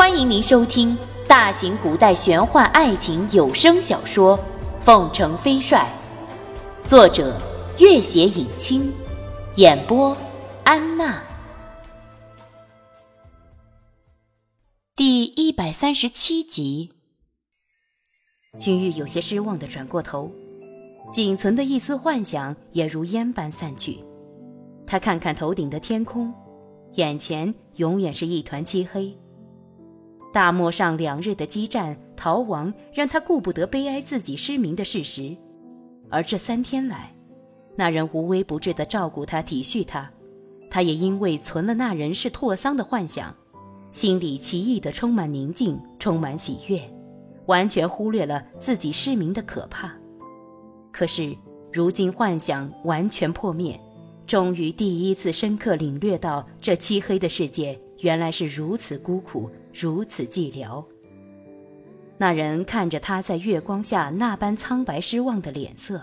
欢迎您收听大型古代玄幻爱情有声小说《凤城飞帅》，作者：月写影清，演播：安娜。第一百三十七集，君玉有些失望的转过头，仅存的一丝幻想也如烟般散去。他看看头顶的天空，眼前永远是一团漆黑。大漠上两日的激战逃亡，让他顾不得悲哀自己失明的事实，而这三天来，那人无微不至地照顾他、体恤他，他也因为存了那人是拓桑的幻想，心里奇异的充满宁静、充满喜悦，完全忽略了自己失明的可怕。可是如今幻想完全破灭，终于第一次深刻领略到这漆黑的世界原来是如此孤苦。如此寂寥。那人看着他在月光下那般苍白失望的脸色，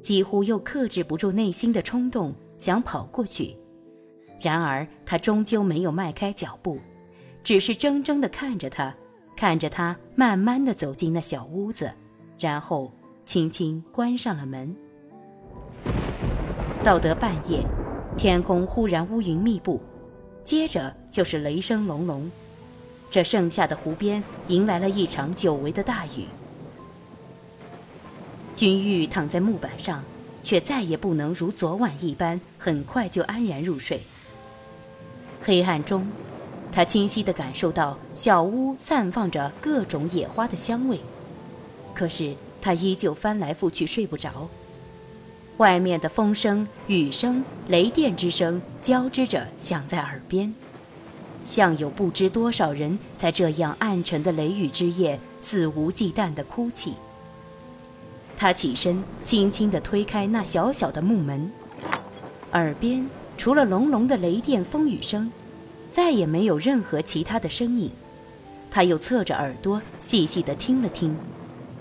几乎又克制不住内心的冲动，想跑过去。然而他终究没有迈开脚步，只是怔怔地看着他，看着他慢慢地走进那小屋子，然后轻轻关上了门。到得半夜，天空忽然乌云密布，接着就是雷声隆隆。这盛夏的湖边迎来了一场久违的大雨。君玉躺在木板上，却再也不能如昨晚一般很快就安然入睡。黑暗中，他清晰地感受到小屋散放着各种野花的香味，可是他依旧翻来覆去睡不着。外面的风声、雨声、雷电之声交织着响在耳边。像有不知多少人在这样暗沉的雷雨之夜肆无忌惮地哭泣。他起身，轻轻地推开那小小的木门，耳边除了隆隆的雷电风雨声，再也没有任何其他的声音。他又侧着耳朵细细地听了听，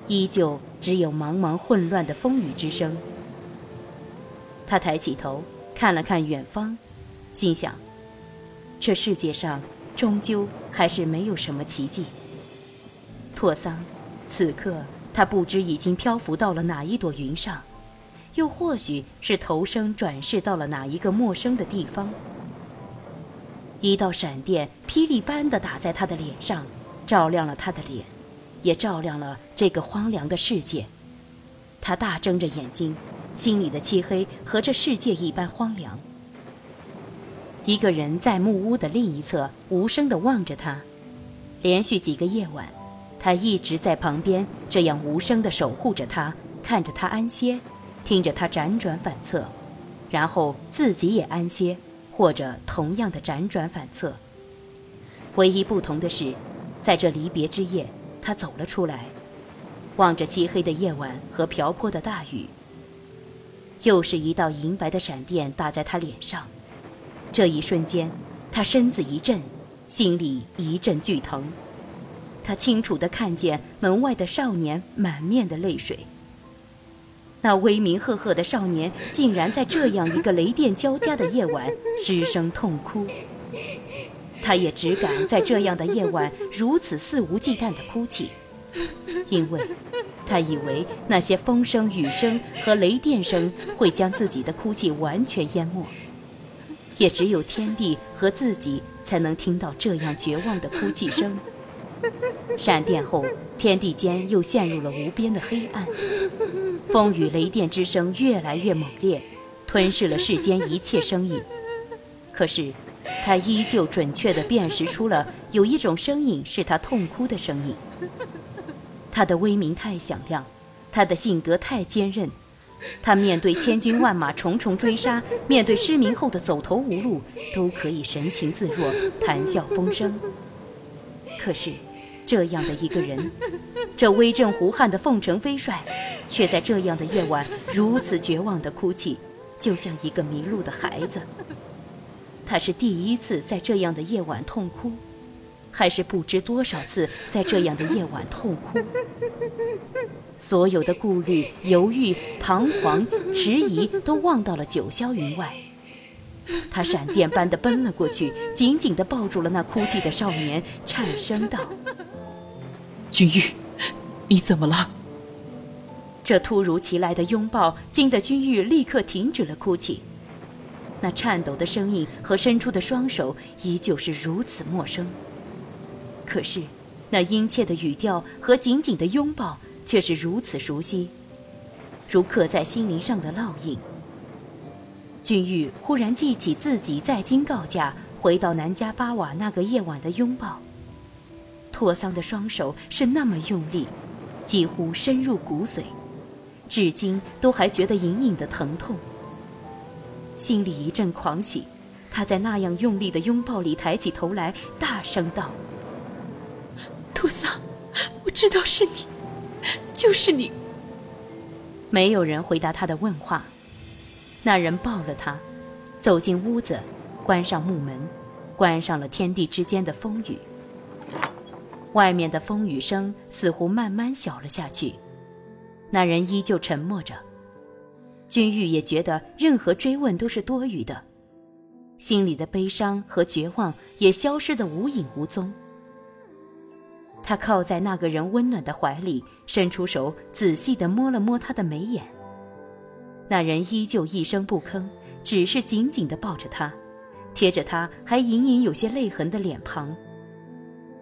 依旧只有茫茫混乱的风雨之声。他抬起头看了看远方，心想。这世界上终究还是没有什么奇迹。拓桑，此刻他不知已经漂浮到了哪一朵云上，又或许是投生转世到了哪一个陌生的地方。一道闪电霹雳般的打在他的脸上，照亮了他的脸，也照亮了这个荒凉的世界。他大睁着眼睛，心里的漆黑和这世界一般荒凉。一个人在木屋的另一侧无声地望着他，连续几个夜晚，他一直在旁边这样无声地守护着他，看着他安歇，听着他辗转反侧，然后自己也安歇，或者同样的辗转反侧。唯一不同的是，在这离别之夜，他走了出来，望着漆黑的夜晚和瓢泼的大雨，又是一道银白的闪电打在他脸上。这一瞬间，他身子一震，心里一阵剧疼。他清楚地看见门外的少年满面的泪水。那威名赫赫的少年，竟然在这样一个雷电交加的夜晚失声痛哭。他也只敢在这样的夜晚如此肆无忌惮地哭泣，因为，他以为那些风声、雨声和雷电声会将自己的哭泣完全淹没。也只有天地和自己才能听到这样绝望的哭泣声。闪电后，天地间又陷入了无边的黑暗，风雨雷电之声越来越猛烈，吞噬了世间一切声音。可是，他依旧准确地辨识出了有一种声音是他痛哭的声音。他的威名太响亮，他的性格太坚韧。他面对千军万马重重追杀，面对失明后的走投无路，都可以神情自若，谈笑风生。可是，这样的一个人，这威震胡汉的凤城飞帅，却在这样的夜晚如此绝望地哭泣，就像一个迷路的孩子。他是第一次在这样的夜晚痛哭。还是不知多少次在这样的夜晚痛哭，所有的顾虑、犹豫、彷徨、迟疑都忘到了九霄云外。他闪电般的奔了过去，紧紧的抱住了那哭泣的少年，颤声道：“君玉，你怎么了？”这突如其来的拥抱惊得君玉立刻停止了哭泣，那颤抖的声音和伸出的双手依旧是如此陌生。可是，那殷切的语调和紧紧的拥抱却是如此熟悉，如刻在心灵上的烙印。君玉忽然记起自己在京告假回到南迦巴瓦那个夜晚的拥抱，托桑的双手是那么用力，几乎深入骨髓，至今都还觉得隐隐的疼痛。心里一阵狂喜，他在那样用力的拥抱里抬起头来，大声道：“托桑，我知道是你，就是你。”没有人回答他的问话。那人抱了他，走进屋子，关上木门，关上了天地之间的风雨。外面的风雨声似乎慢慢小了下去。那人依旧沉默着。君玉也觉得任何追问都是多余的，心里的悲伤和绝望也消失得无影无踪。他靠在那个人温暖的怀里，伸出手仔细地摸了摸他的眉眼。那人依旧一声不吭，只是紧紧地抱着他，贴着他还隐隐有些泪痕的脸庞。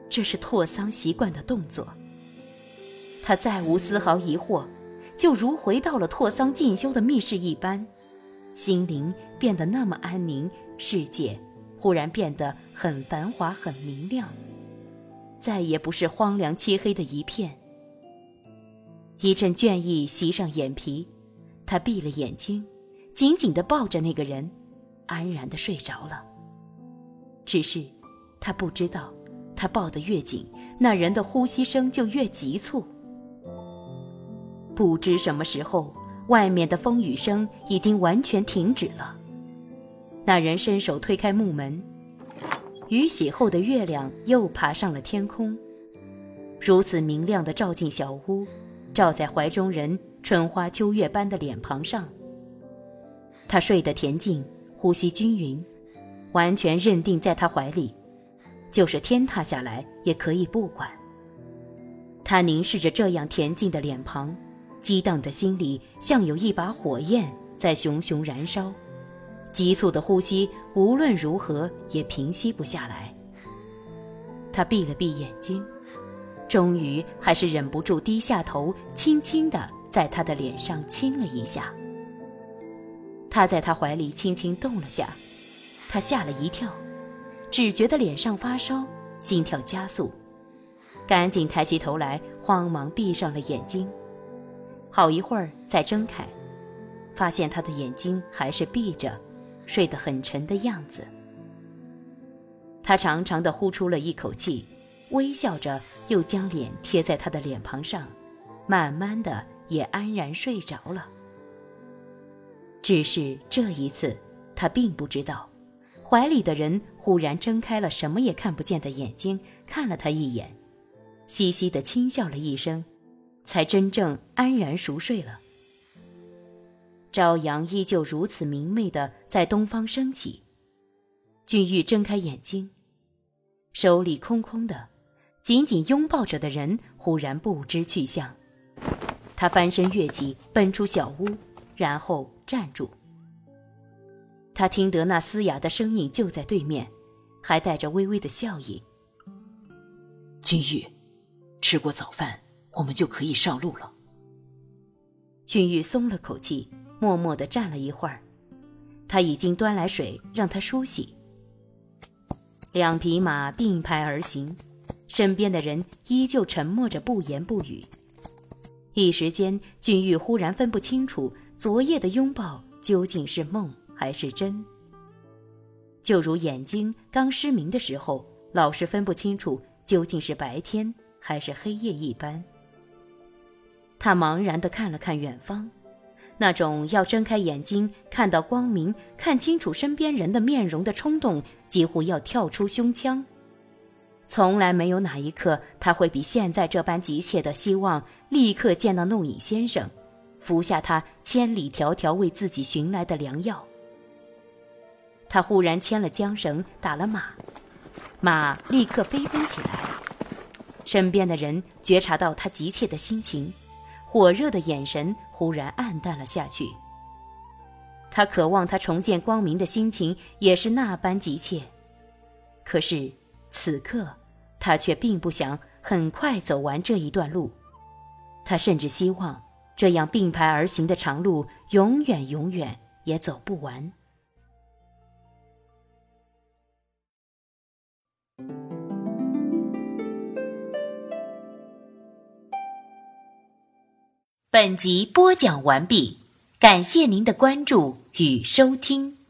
这是拓桑习惯的动作。他再无丝毫疑惑，就如回到了拓桑进修的密室一般，心灵变得那么安宁，世界忽然变得很繁华、很明亮，再也不是荒凉漆黑的一片。一阵倦意袭上眼皮。他闭了眼睛，紧紧地抱着那个人，安然地睡着了。只是，他不知道，他抱得越紧，那人的呼吸声就越急促。不知什么时候，外面的风雨声已经完全停止了。那人伸手推开木门，雨洗后的月亮又爬上了天空，如此明亮地照进小屋，照在怀中人。春花秋月般的脸庞上，他睡得恬静，呼吸均匀，完全认定在他怀里，就是天塌下来也可以不管。他凝视着这样恬静的脸庞，激荡的心里像有一把火焰在熊熊燃烧，急促的呼吸无论如何也平息不下来。他闭了闭眼睛，终于还是忍不住低下头，轻轻地。在他的脸上亲了一下，他在他怀里轻轻动了下，他吓了一跳，只觉得脸上发烧，心跳加速，赶紧抬起头来，慌忙闭上了眼睛，好一会儿再睁开，发现他的眼睛还是闭着，睡得很沉的样子。他长长的呼出了一口气，微笑着，又将脸贴在他的脸庞上，慢慢的。也安然睡着了。只是这一次，他并不知道，怀里的人忽然睁开了什么也看不见的眼睛，看了他一眼，嘻嘻的轻笑了一声，才真正安然熟睡了。朝阳依旧如此明媚的在东方升起，俊玉睁开眼睛，手里空空的，紧紧拥抱着的人忽然不知去向。他翻身跃起，奔出小屋，然后站住。他听得那嘶哑的声音就在对面，还带着微微的笑意。君玉，吃过早饭，我们就可以上路了。君玉松了口气，默默地站了一会儿。他已经端来水让他梳洗。两匹马并排而行，身边的人依旧沉默着，不言不语。一时间，俊玉忽然分不清楚昨夜的拥抱究竟是梦还是真。就如眼睛刚失明的时候，老是分不清楚究竟是白天还是黑夜一般。他茫然地看了看远方，那种要睁开眼睛看到光明、看清楚身边人的面容的冲动，几乎要跳出胸腔。从来没有哪一刻他会比现在这般急切的希望立刻见到弄影先生，服下他千里迢迢为自己寻来的良药。他忽然牵了缰绳，打了马，马立刻飞奔起来。身边的人觉察到他急切的心情，火热的眼神忽然暗淡了下去。他渴望他重见光明的心情也是那般急切，可是此刻他却并不想很快走完这一段路，他甚至希望这样并排而行的长路永远永远也走不完。本集播讲完毕。感谢您的关注与收听。